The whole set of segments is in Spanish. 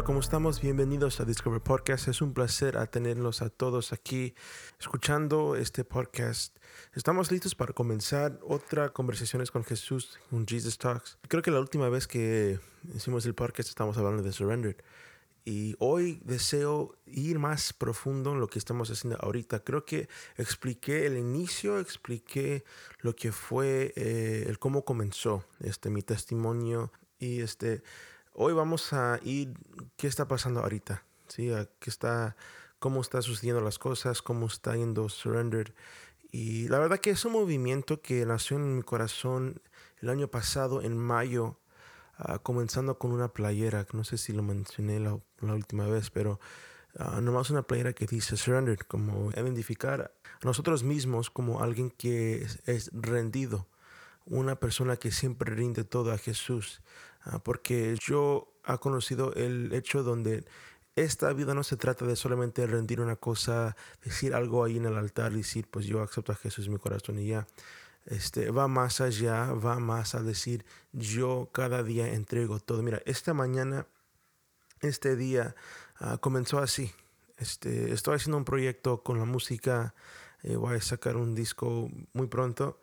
Hola, ¿cómo estamos? Bienvenidos a Discover Podcast. Es un placer a tenerlos a todos aquí escuchando este podcast. Estamos listos para comenzar otra conversaciones con Jesús, un Jesus Talks. Creo que la última vez que hicimos el podcast estamos hablando de Surrender. Y hoy deseo ir más profundo en lo que estamos haciendo ahorita. Creo que expliqué el inicio, expliqué lo que fue, eh, el cómo comenzó este, mi testimonio. Y este, Hoy vamos a ir qué está pasando ahorita, ¿sí? qué está, cómo está sucediendo las cosas, cómo está yendo Surrender. Y la verdad que es un movimiento que nació en mi corazón el año pasado, en mayo, ah, comenzando con una playera, no sé si lo mencioné la, última vez, pero uh, nomás una playera que dice Surrender, como identificar a nosotros mismos como alguien que es rendido una persona que siempre rinde todo a Jesús, porque yo he conocido el hecho donde esta vida no se trata de solamente rendir una cosa, decir algo ahí en el altar, decir, pues yo acepto a Jesús en mi corazón y ya. Este, va más allá, va más a decir, yo cada día entrego todo. Mira, esta mañana, este día ah, comenzó así. Este, estoy haciendo un proyecto con la música, eh, voy a sacar un disco muy pronto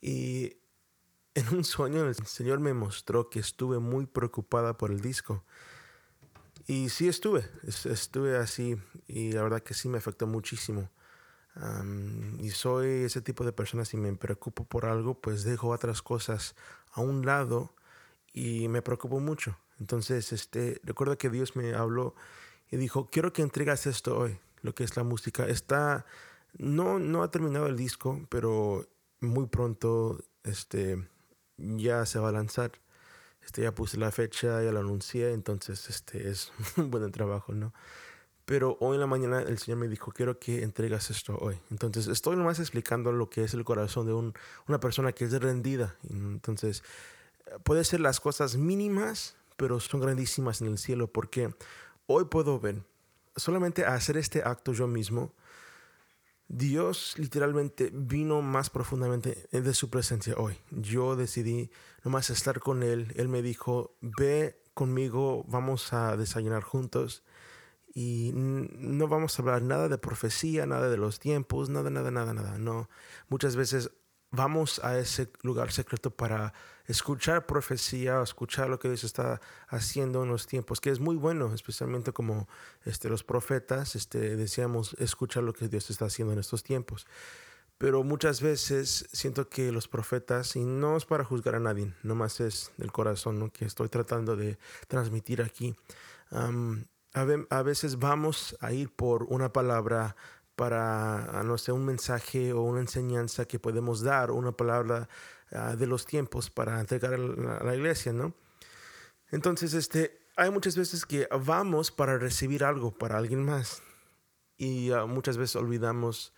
y en un sueño el Señor me mostró que estuve muy preocupada por el disco. Y sí estuve, estuve así y la verdad que sí me afectó muchísimo. y soy ese tipo de persona, si me preocupo por algo, pues dejo otras cosas a un lado y me preocupo mucho. Entonces, este, recuerdo que Dios me habló y dijo, quiero que entregas esto hoy, lo que es la música. Está, no, no ha terminado el disco, pero muy pronto, este, ya se va a lanzar. Este, ya puse la fecha, ya lo anuncié, entonces este es un buen trabajo, ¿no? Pero hoy en la mañana el Señor me dijo, quiero que entregas esto hoy. Entonces estoy nomás explicando lo que es el corazón de un, una persona que es rendida. Entonces puede ser las cosas mínimas, pero son grandísimas en el cielo porque hoy puedo ver, solamente hacer este acto yo mismo, Dios literalmente vino más profundamente de su presencia hoy. Yo decidí nomás estar con Él. Él me dijo, ve conmigo, vamos a desayunar juntos y no vamos a hablar nada de profecía, nada de los tiempos, nada, nada, nada, nada. No, muchas veces vamos a ese lugar secreto para escuchar profecía, escuchar lo que Dios está haciendo en los tiempos, que es muy bueno, especialmente como este, los profetas este, deseamos escuchar lo que Dios está haciendo en estos tiempos. Pero muchas veces siento que los profetas, y no es para juzgar a nadie, nomás es del corazón ¿no? que estoy tratando de transmitir aquí. a veces vamos a ir por una palabra para, no sé, un mensaje o una enseñanza que podemos dar, una palabra ah, de los tiempos para entregar a la, iglesia, ¿no? Entonces, este, hay muchas veces que vamos para recibir algo para alguien más y ah, muchas veces olvidamos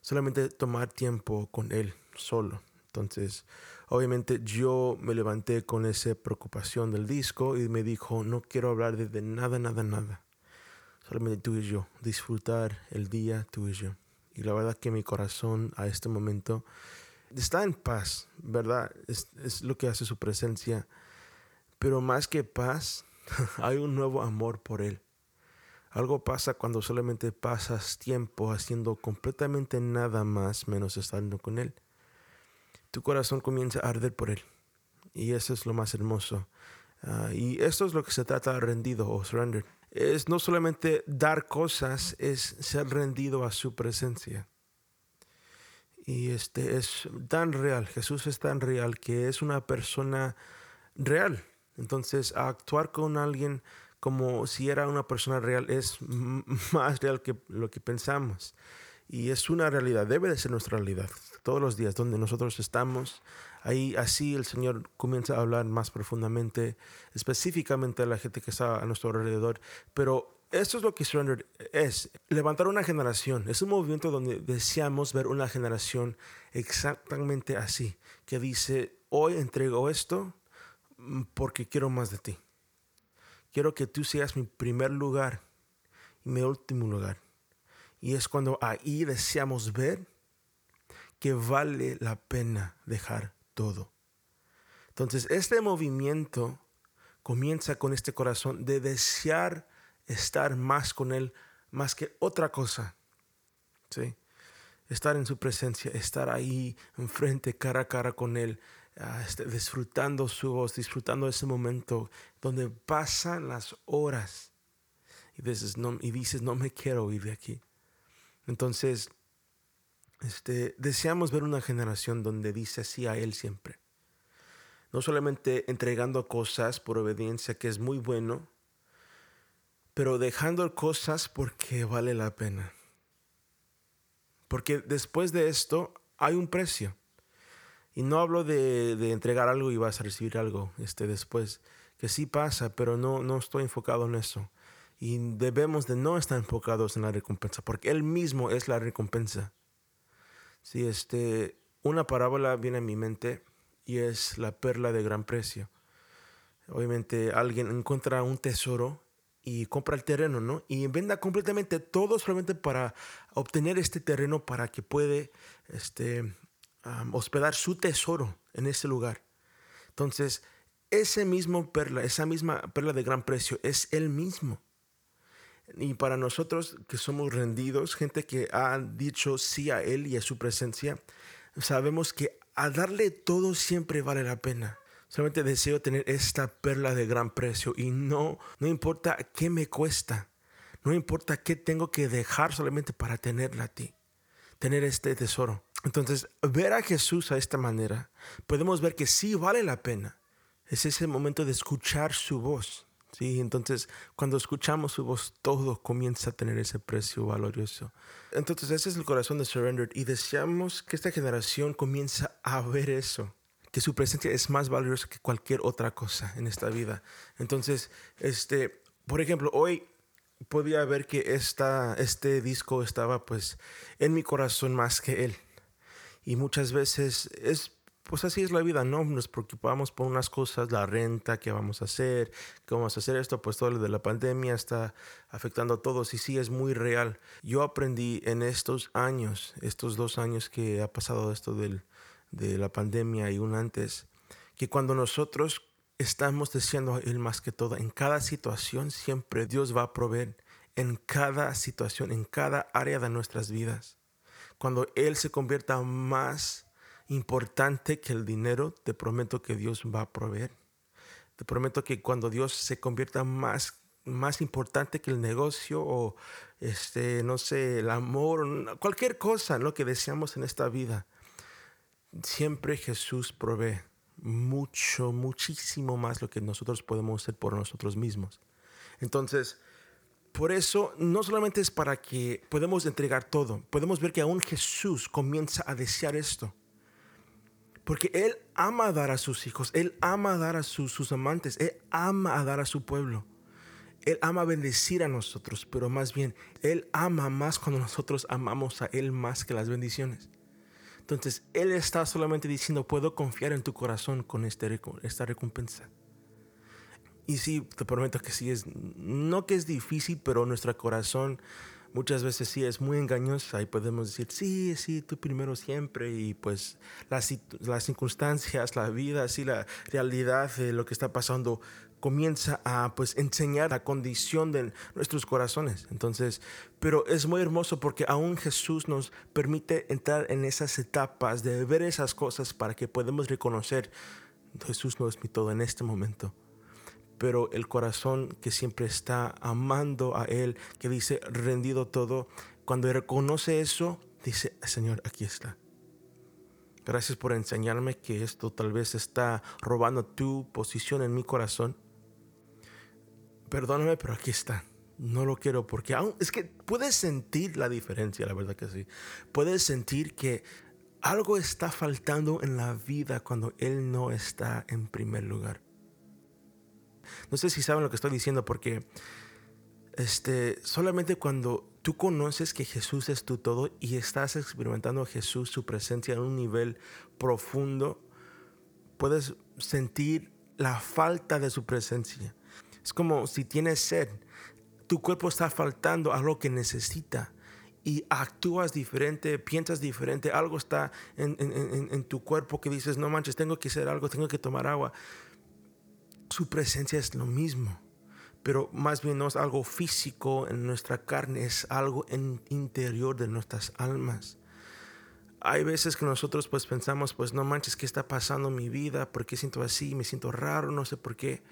solamente tomar tiempo con él solo. Entonces, obviamente yo me levanté con esa preocupación del disco y me dijo, no quiero hablar de nada, nada, nada solamente tú y yo, disfrutar el día tú y yo. Y la verdad que mi corazón a este momento está en paz, ¿verdad? Es, lo que hace su presencia. Pero más que paz, hay un nuevo amor por Él. Algo pasa cuando solamente pasas tiempo haciendo completamente nada más menos estando con Él. Tu corazón comienza a arder por Él. Y eso es lo más hermoso. Ah, y esto es lo que se trata rendido o surrender es no solamente dar cosas, es ser rendido a su presencia. Y este es tan real, Jesús es tan real que es una persona real. Entonces, actuar con alguien como si era una persona real es más real que lo que pensamos. Y es una realidad, debe de ser nuestra realidad. Todos los días donde nosotros estamos, ahí así el Señor comienza a hablar más profundamente, específicamente a la gente que está a nuestro alrededor. Pero esto es lo que Surrender es, levantar una generación. Es un movimiento donde deseamos ver una generación exactamente así, que dice, hoy entrego esto porque quiero más de ti. Quiero que tú seas mi primer lugar y mi último lugar. Y es cuando ahí deseamos ver que vale la pena dejar todo. Entonces, este movimiento comienza con este corazón de desear estar más con Él, más que otra cosa. ¿Sí? Estar en su presencia, estar ahí enfrente, cara a cara con Él, ah, este, disfrutando su voz, disfrutando ese momento donde pasan las horas y dices, no, y dices, no me quiero ir de aquí. Entonces, este, deseamos ver una generación donde dice así a Él siempre. No solamente entregando cosas por obediencia, que es muy bueno, pero dejando cosas porque vale la pena. Porque después de esto hay un precio. Y no hablo de, entregar algo y vas a recibir algo este, después, que sí pasa, pero no, no estoy enfocado en eso. Y debemos de no estar enfocados en la recompensa, porque Él mismo es la recompensa. Sí, este, una parábola viene a mi mente y es la perla de gran precio. Obviamente alguien encuentra un tesoro y compra el terreno, ¿no? Y venda completamente todo solamente para obtener este terreno para que puede este, hospedar su tesoro en ese lugar. Entonces, ese mismo perla, esa misma perla de gran precio es el mismo. Y para nosotros que somos rendidos, gente que ha dicho sí a Él y a su presencia, sabemos que a darle todo siempre vale la pena. Solamente deseo tener esta perla de gran precio y no, no importa qué me cuesta, no importa qué tengo que dejar solamente para tenerla a ti, tener este tesoro. Entonces, ver a Jesús a esta manera, podemos ver que sí vale la pena. Es ese momento de escuchar su voz. Sí, entonces cuando escuchamos su voz, todo comienza a tener ese precio valioso. Entonces ese es el corazón de Surrendered y deseamos que esta generación comience a ver eso que su presencia es más valiosa que cualquier otra cosa en esta vida. Entonces, este, por ejemplo, hoy podía ver que esta, este disco estaba pues en mi corazón más que él. Y muchas veces es, pues así es la vida, ¿no? Nos preocupamos por unas cosas, la renta, qué vamos a hacer, cómo vamos a hacer esto, pues todo lo de la pandemia está afectando a todos y sí es muy real. Yo aprendí en estos años, estos dos años que ha pasado esto del, de la pandemia y un antes, que cuando nosotros estamos deseando a Él más que todo, en cada situación siempre Dios va a proveer, en cada situación, en cada área de nuestras vidas. Cuando Él se convierta más importante que el dinero, te prometo que Dios va a proveer. Te prometo que cuando Dios se convierta más más importante que el negocio o este no sé el amor cualquier cosa lo que deseamos en esta vida siempre Jesús provee mucho, muchísimo más lo que nosotros podemos hacer por nosotros mismos. Entonces, por eso no solamente es para que podemos entregar todo, podemos ver que aún Jesús comienza a desear esto. Porque Él ama dar a sus hijos, Él ama dar a sus, sus amantes, Él ama dar a su pueblo. Él ama bendecir a nosotros, pero más bien, Él ama más cuando nosotros amamos a Él más que las bendiciones. Entonces, Él está solamente diciendo, puedo confiar en tu corazón con este, esta recompensa. Y sí, te prometo que sí es, no que es difícil, pero nuestro corazón muchas veces sí es muy engañosa y podemos decir, sí, sí, tú primero siempre y pues las, las circunstancias, la vida, sí, la realidad de lo que está pasando comienza a pues enseñar la condición de nuestros corazones. Entonces, pero es muy hermoso porque aún Jesús nos permite entrar en esas etapas de ver esas cosas para que podamos reconocer Jesús no es mi todo en este momento. Pero el corazón que siempre está amando a Él, que dice rendido todo, cuando reconoce eso, dice, Señor, aquí está. Gracias por enseñarme que esto tal vez está robando tu posición en mi corazón perdóname, pero aquí está. No lo quiero porque es que puedes sentir la diferencia, la verdad que sí. Puedes sentir que algo está faltando en la vida cuando Él no está en primer lugar. No sé si saben lo que estoy diciendo porque este, solamente cuando tú conoces que Jesús es tu todo y estás experimentando a Jesús, su presencia en un nivel profundo, puedes sentir la falta de su presencia. Es como si tienes sed, tu cuerpo está faltando a lo que necesita y actúas diferente, piensas diferente, algo está en, tu cuerpo que dices, no manches, tengo que hacer algo, tengo que tomar agua. Su presencia es lo mismo, pero más bien no es algo físico en nuestra carne, es algo en interior de nuestras almas. Hay veces que nosotros pues pensamos, pues no manches, ¿qué está pasando en mi vida? ¿Por qué siento así? Me siento raro, no sé por qué.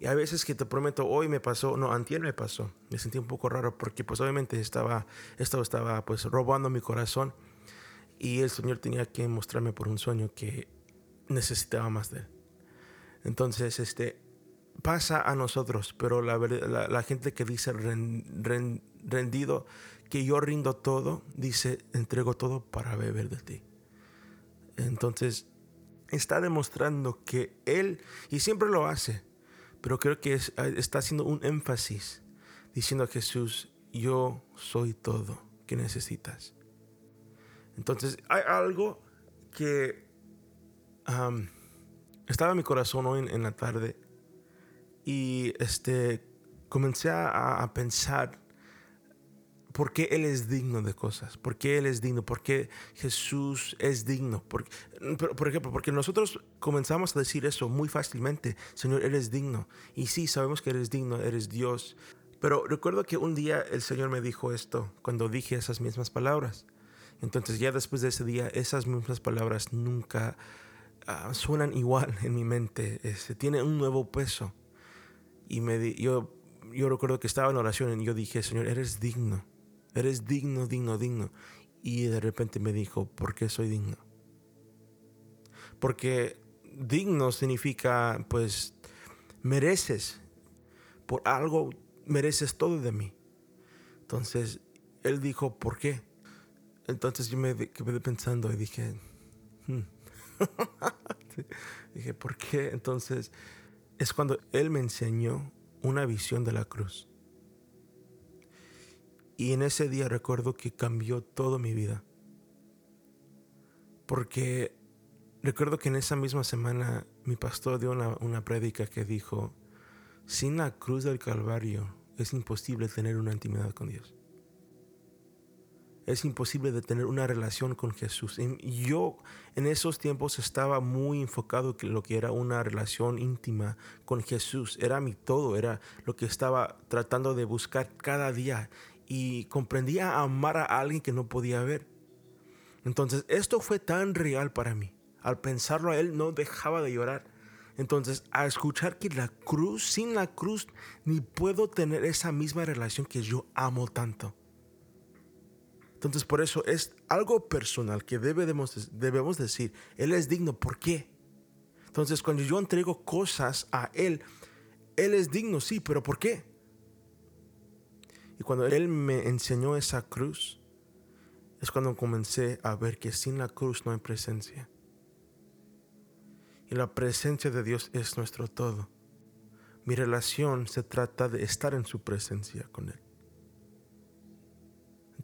Y hay veces que te prometo, hoy me pasó, no, antier me pasó. Me sentí un poco raro porque pues obviamente estaba, esto estaba pues robando mi corazón. Y el Señor tenía que mostrarme por un sueño que necesitaba más de Él. Entonces, este, pasa a nosotros, pero la, gente que dice rendido, que yo rindo todo, dice, entrego todo para beber de ti. Entonces, está demostrando que Él, y siempre lo hace, pero creo que está haciendo un énfasis, diciendo a Jesús, yo soy todo que necesitas. Entonces, hay algo que estaba en mi corazón hoy en, la tarde y este, comencé a, pensar por qué Él es digno de cosas, por qué Él es digno, por qué Jesús es digno. Por, por, ejemplo, porque nosotros comenzamos a decir eso muy fácilmente, Señor, eres digno. Y sí, sabemos que eres digno, eres Dios. Pero recuerdo que un día el Señor me dijo esto cuando dije esas mismas palabras. Entonces ya después de ese día, esas mismas palabras nunca Ah, suenan igual en mi mente, este, tiene un nuevo peso. Y me yo, yo recuerdo que estaba en oración y yo dije, Señor, eres digno, eres digno, digno, digno. Y de repente me dijo, ¿por qué soy digno? Porque digno significa, pues, mereces, por algo mereces todo de mí. Entonces, él dijo, ¿por qué? Entonces yo me quedé pensando y dije, hmm, Dije, ¿por qué? Entonces es cuando Él me enseñó una visión de la cruz. Y en ese día recuerdo que cambió toda mi vida. Porque recuerdo que en esa misma semana mi pastor dio una, una prédica que dijo, sin la cruz del Calvario es imposible tener una intimidad con Dios es imposible de tener una relación con Jesús. Y yo en esos tiempos estaba muy enfocado en lo que era una relación íntima con Jesús. Era mi todo, era lo que estaba tratando de buscar cada día. Y comprendía amar a alguien que no podía ver. Entonces esto fue tan real para mí. Al pensarlo a él no dejaba de llorar. Entonces, a escuchar que la cruz, sin la cruz, ni puedo tener esa misma relación que yo amo tanto. Entonces por eso es algo personal que debemos, debemos decir, Él es digno. ¿Por qué? Entonces cuando yo entrego cosas a Él, Él es digno, sí, pero ¿por qué? Y cuando Él me enseñó esa cruz, es cuando comencé a ver que sin la cruz no hay presencia. Y la presencia de Dios es nuestro todo. Mi relación se trata de estar en su presencia con Él.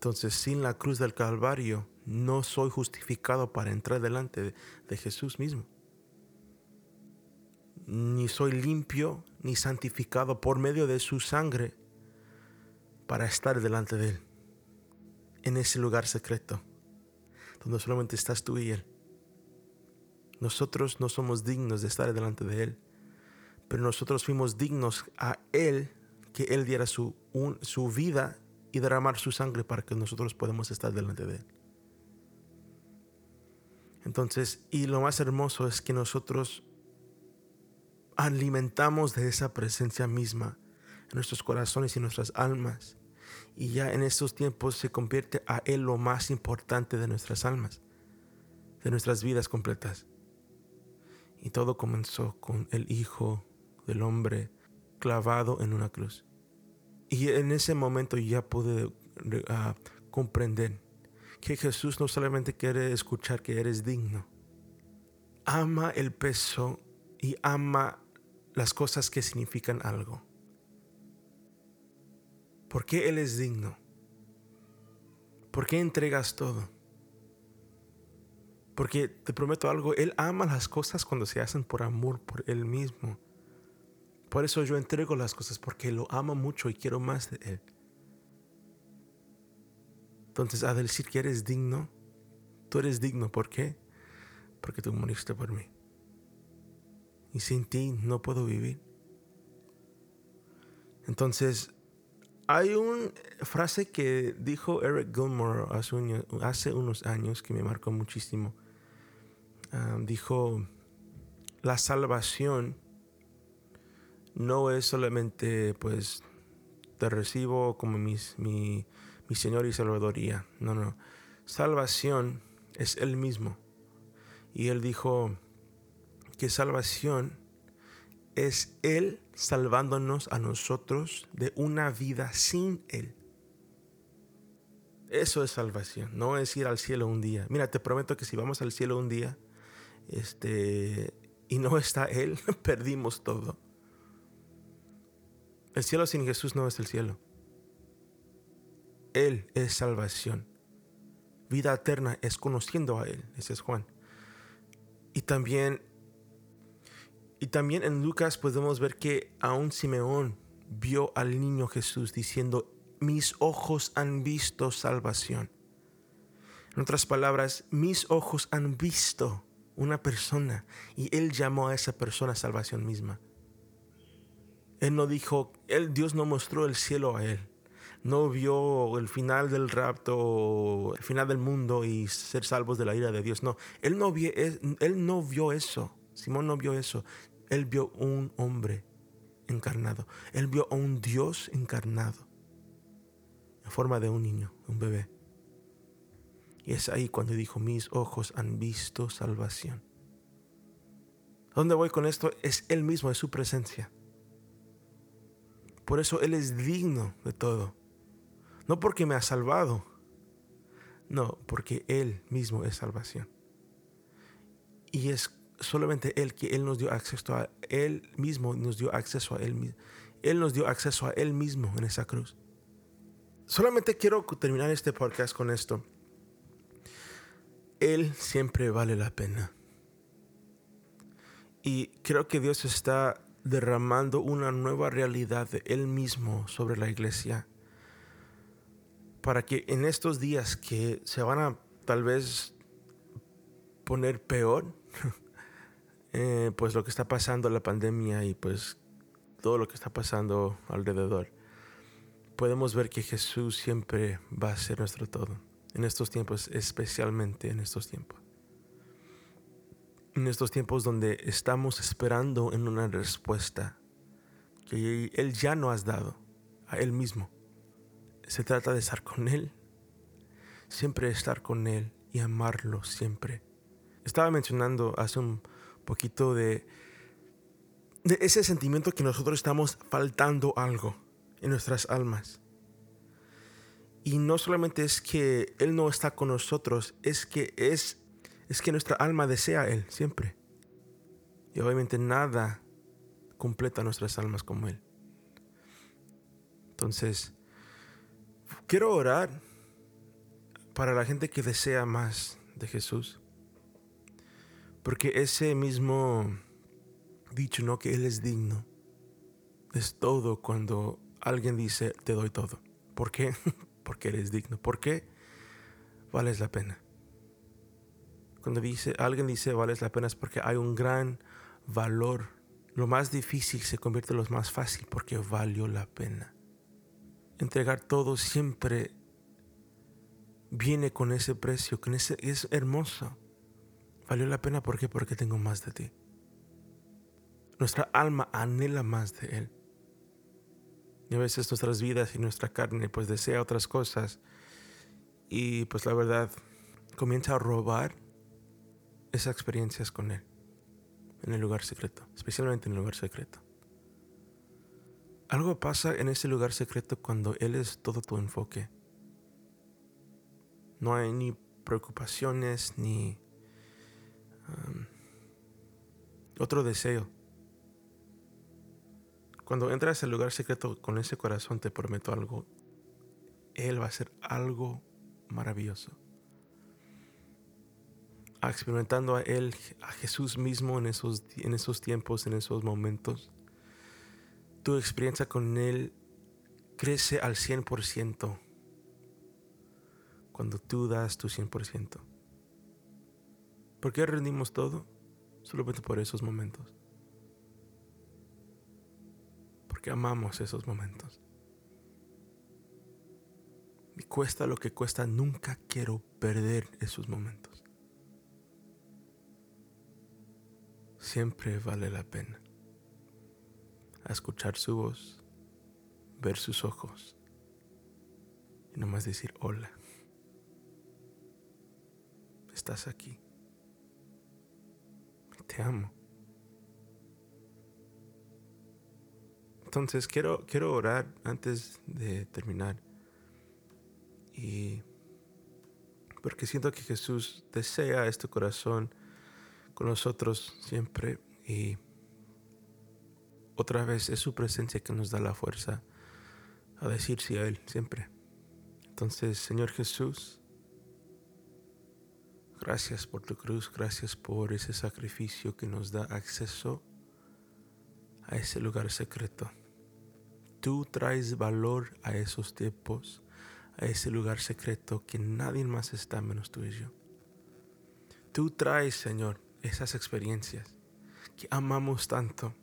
Entonces, sin la cruz del Calvario, no soy justificado para entrar delante de, Jesús mismo. Ni soy limpio ni santificado por medio de su sangre para estar delante de Él. En ese lugar secreto, donde solamente estás tú y Él. Nosotros no somos dignos de estar delante de Él, pero nosotros fuimos dignos a Él que Él diera su, su vida y derramar su sangre para que nosotros podamos estar delante de Él. Entonces, y lo más hermoso es que nosotros alimentamos de esa presencia misma nuestros corazones y nuestras almas. Y ya en estos tiempos se convierte a Él lo más importante de nuestras almas, de nuestras vidas completas. Y todo comenzó con el Hijo del Hombre clavado en una cruz. Y en ese momento ya pude ah, comprender que Jesús no solamente quiere escuchar que eres digno, ama el peso y ama las cosas que significan algo. ¿Por qué Él es digno? ¿Por qué entregas todo? Porque te prometo algo, Él ama las cosas cuando se hacen por amor por Él mismo. Por eso yo entrego las cosas porque lo amo mucho y quiero más de Él. Entonces, a decir que eres digno, tú eres digno. ¿Por qué? Porque tú moriste por mí. Y sin ti no puedo vivir. Entonces, hay una frase que dijo Eric Gilmore hace, unos años que me marcó muchísimo. Ah, dijo, la salvación no es solamente, pues, te recibo como mi, mi Señor y Salvadoría. No, no. Salvación es Él mismo. Y Él dijo que salvación es Él salvándonos a nosotros de una vida sin Él. Eso es salvación, no es ir al cielo un día. Mira, te prometo que si vamos al cielo un día, este, y no está Él, perdimos todo. El cielo sin Jesús no es el cielo. Él es salvación. Vida eterna es conociendo a Él, ese es Juan. Y también y también en Lucas podemos ver que aún Simeón vio al niño Jesús diciendo, mis ojos han visto salvación. En otras palabras, mis ojos han visto una persona y él llamó a esa persona salvación misma. Él no dijo, él, Dios no mostró el cielo a él. No vio el final del rapto, el final del mundo y ser salvos de la ira de Dios. No, él no vio, él no vio eso. Simón no vio eso. Él vio un hombre encarnado. Él vio a un Dios encarnado en forma de un niño, un bebé. Y es ahí cuando dijo, mis ojos han visto salvación. dónde voy con esto? Es Él mismo, es su presencia. Por eso Él es digno de todo. No porque me ha salvado, no, porque Él mismo es salvación. Y es solamente Él, que Él nos dio acceso a Él mismo, nos dio acceso a Él. Él nos dio acceso a Él mismo en esa cruz. Solamente quiero terminar este podcast con esto. Él siempre vale la pena. Y creo que Dios está derramando una nueva realidad de Él mismo sobre la iglesia. Para que en estos días que se van a tal vez poner peor, Eh, pues lo que está pasando, la pandemia y pues todo lo que está pasando alrededor, podemos ver que Jesús siempre va a ser nuestro todo. En estos tiempos, especialmente en estos tiempos. En estos tiempos donde estamos esperando en una respuesta que Él ya no has dado a Él mismo. Se trata de estar con Él, siempre estar con Él y amarlo siempre. Estaba mencionando hace un poquito de, de ese sentimiento que nosotros estamos faltando algo en nuestras almas. Y no solamente es que Él no está con nosotros, es que es, es que nuestra alma desea a Él siempre. Y obviamente nada completa nuestras almas como Él. Entonces, quiero orar para la gente que desea más de Jesús. Porque ese mismo dicho, ¿no? Que Él es digno. Es todo cuando alguien dice, te doy todo. ¿Por qué? Porque eres digno. ¿Por qué? Vales la pena. Cuando dice, alguien dice vales la pena es porque hay un gran valor. Lo más difícil se convierte en lo más fácil porque valió la pena. Entregar todo siempre viene con ese precio, ese, es hermoso. Valió la pena ¿por qué? porque tengo más de ti. Nuestra alma anhela más de Él. Y a veces nuestras vidas y nuestra carne pues desea otras cosas. Y pues la verdad comienza a robar esas experiencias con Él. En el lugar secreto. Especialmente en el lugar secreto. Algo pasa en ese lugar secreto cuando Él es todo tu enfoque. No hay ni preocupaciones ni otro deseo. Cuando entras al lugar secreto con ese corazón, te prometo algo. Él va a hacer algo maravilloso. Experimentando a Él, a Jesús mismo en esos, en esos tiempos, en esos momentos. Tu experiencia con Él crece al 100% cuando tú das tu 100%. ¿Por qué rendimos todo? Solamente por esos momentos. porque amamos esos momentos. Y cuesta lo que cuesta, nunca quiero perder esos momentos. Siempre vale la pena escuchar su voz, ver sus ojos y nomás decir hola. Estás aquí. Te amo. Entonces quiero, quiero orar antes de terminar. Y porque siento que Jesús desea este corazón con nosotros siempre. Y otra vez es su presencia que nos da la fuerza a decir sí a Él siempre. Entonces, Señor Jesús, gracias por tu cruz, gracias por ese sacrificio que nos da acceso a ese lugar secreto. Tú traes valor a esos tiempos, a ese lugar secreto que nadie más está menos tú y yo. Tú traes, Señor, esas experiencias que amamos tanto.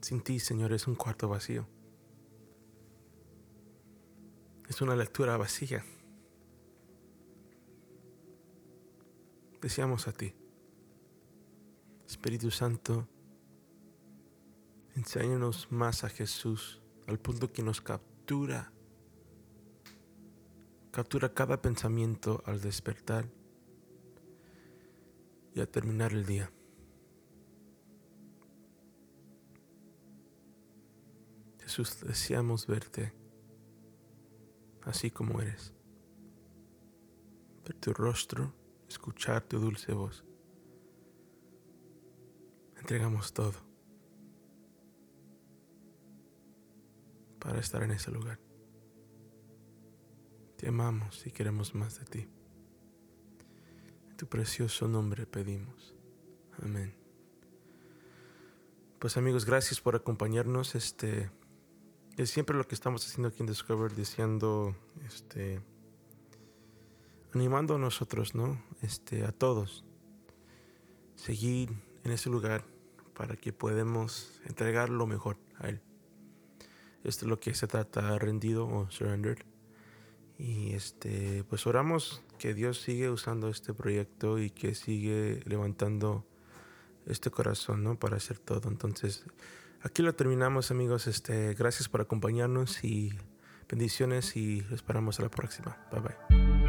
Sin ti, Señor, es un cuarto vacío. Es una lectura vacía. Deseamos a ti. Espíritu Santo, enséñanos más a Jesús al punto que nos captura. Captura cada pensamiento al despertar y al terminar el día. Jesús, deseamos verte así como eres. Ver tu rostro, escuchar tu dulce voz. Entregamos todo para estar en ese lugar. Te amamos y queremos más de ti. Tu precioso nombre pedimos. Amén. Pues amigos, gracias por acompañarnos. Este es siempre lo que estamos haciendo aquí en Discover, diciendo, este, animando a nosotros, ¿no? Este, a todos, seguir en ese lugar para que podamos entregar lo mejor a Él. Esto es lo que se trata, rendido o surrendered. Y este, pues oramos que Dios sigue usando este proyecto y que sigue levantando este corazón, ¿no? Para hacer todo. Entonces, Aquí lo terminamos amigos. Este, gracias por acompañarnos y bendiciones y esperamos a la próxima. Bye bye.